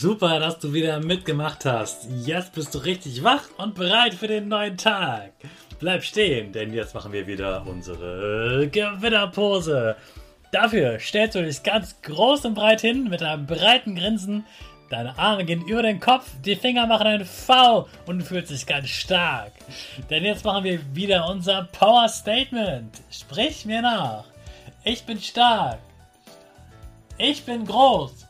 Super, dass du wieder mitgemacht hast. Jetzt bist du richtig wach und bereit für den neuen Tag. Bleib stehen, denn jetzt machen wir wieder unsere Gewinnerpose. Dafür stellst du dich ganz groß und breit hin mit einem breiten Grinsen. Deine Arme gehen über den Kopf, die Finger machen ein V und du fühlst dich ganz stark. Denn jetzt machen wir wieder unser Power Statement. Sprich mir nach. Ich bin stark. Ich bin groß.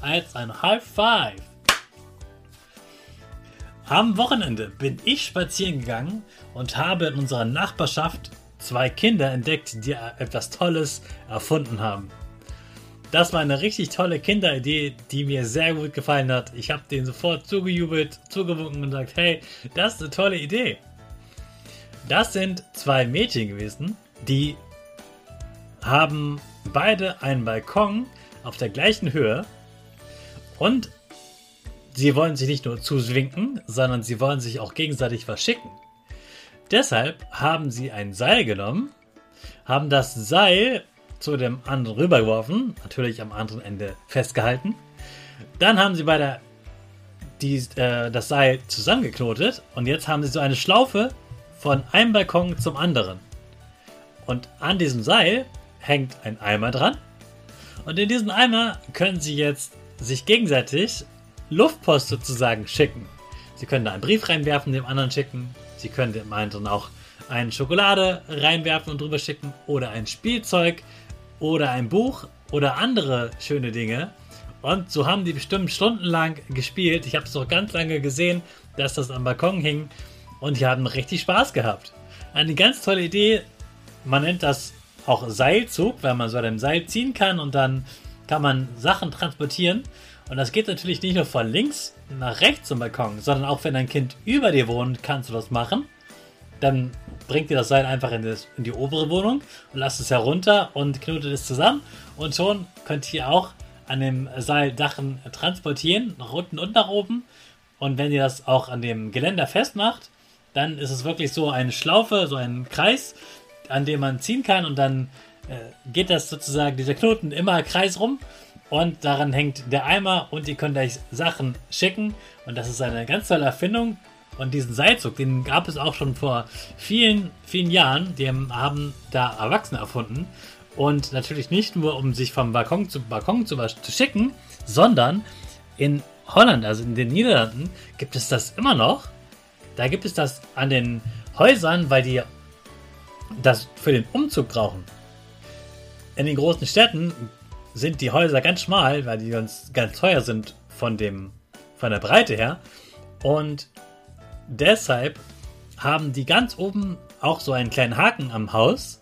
als ein High Five. Am Wochenende bin ich spazieren gegangen und habe in unserer Nachbarschaft zwei Kinder entdeckt, die etwas Tolles erfunden haben. Das war eine richtig tolle Kinderidee, die mir sehr gut gefallen hat. Ich habe denen sofort zugejubelt, zugewunken und gesagt, hey, das ist eine tolle Idee. Das sind zwei Mädchen gewesen, die haben beide einen Balkon auf der gleichen Höhe und sie wollen sich nicht nur zuswinken, sondern sie wollen sich auch gegenseitig verschicken. Deshalb haben sie ein Seil genommen, haben das Seil zu dem anderen rübergeworfen, natürlich am anderen Ende festgehalten. Dann haben sie bei der die, äh, das Seil zusammengeknotet und jetzt haben sie so eine Schlaufe von einem Balkon zum anderen. Und an diesem Seil hängt ein Eimer dran. Und in diesen Eimer können sie jetzt sich gegenseitig Luftpost sozusagen schicken. Sie können da einen Brief reinwerfen, dem anderen schicken. Sie können dem anderen auch eine Schokolade reinwerfen und drüber schicken oder ein Spielzeug oder ein Buch oder andere schöne Dinge. Und so haben die bestimmt stundenlang gespielt. Ich habe es noch ganz lange gesehen, dass das am Balkon hing und die haben richtig Spaß gehabt. Eine ganz tolle Idee. Man nennt das auch Seilzug, weil man so an einem Seil ziehen kann und dann kann man Sachen transportieren. Und das geht natürlich nicht nur von links nach rechts zum Balkon, sondern auch wenn ein Kind über dir wohnt, kannst du das machen. Dann bringt dir das Seil einfach in, das, in die obere Wohnung und lasst es herunter und knotet es zusammen. Und schon könnt ihr auch an dem Seil Dachen transportieren, nach unten und nach oben. Und wenn ihr das auch an dem Geländer festmacht, dann ist es wirklich so eine Schlaufe, so ein Kreis, an dem man ziehen kann und dann äh, geht das sozusagen, dieser Knoten immer Kreis rum und daran hängt der Eimer und ihr könnt euch Sachen schicken. Und das ist eine ganz tolle Erfindung. Und diesen Seilzug, den gab es auch schon vor vielen, vielen Jahren, die haben da Erwachsene erfunden. Und natürlich nicht nur, um sich vom Balkon zu Balkon zu, zu schicken, sondern in Holland, also in den Niederlanden, gibt es das immer noch. Da gibt es das an den Häusern, weil die das für den Umzug brauchen in den großen Städten sind die Häuser ganz schmal, weil die ganz, ganz teuer sind von, dem, von der Breite her. Und deshalb haben die ganz oben auch so einen kleinen Haken am Haus.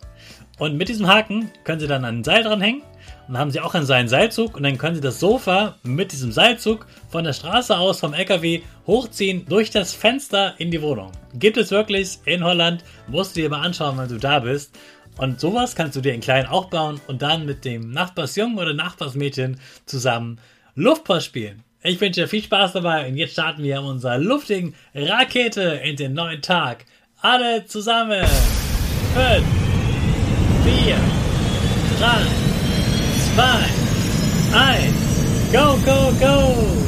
Und mit diesem Haken können sie dann ein Seil dranhängen. Und haben sie auch einen seinen Seilzug und dann können sie das Sofa mit diesem Seilzug von der Straße aus vom LKW hochziehen durch das Fenster in die Wohnung. Gibt es wirklich in Holland, musst du dir mal anschauen, wenn du da bist. Und sowas kannst du dir in klein auch bauen und dann mit dem Nachbarsjungen oder Nachbarsmädchen zusammen Luftpost spielen. Ich wünsche dir viel Spaß dabei und jetzt starten wir unserer luftigen Rakete in den neuen Tag. Alle zusammen. 5, 4, 3, 2, 1. Go, go, go!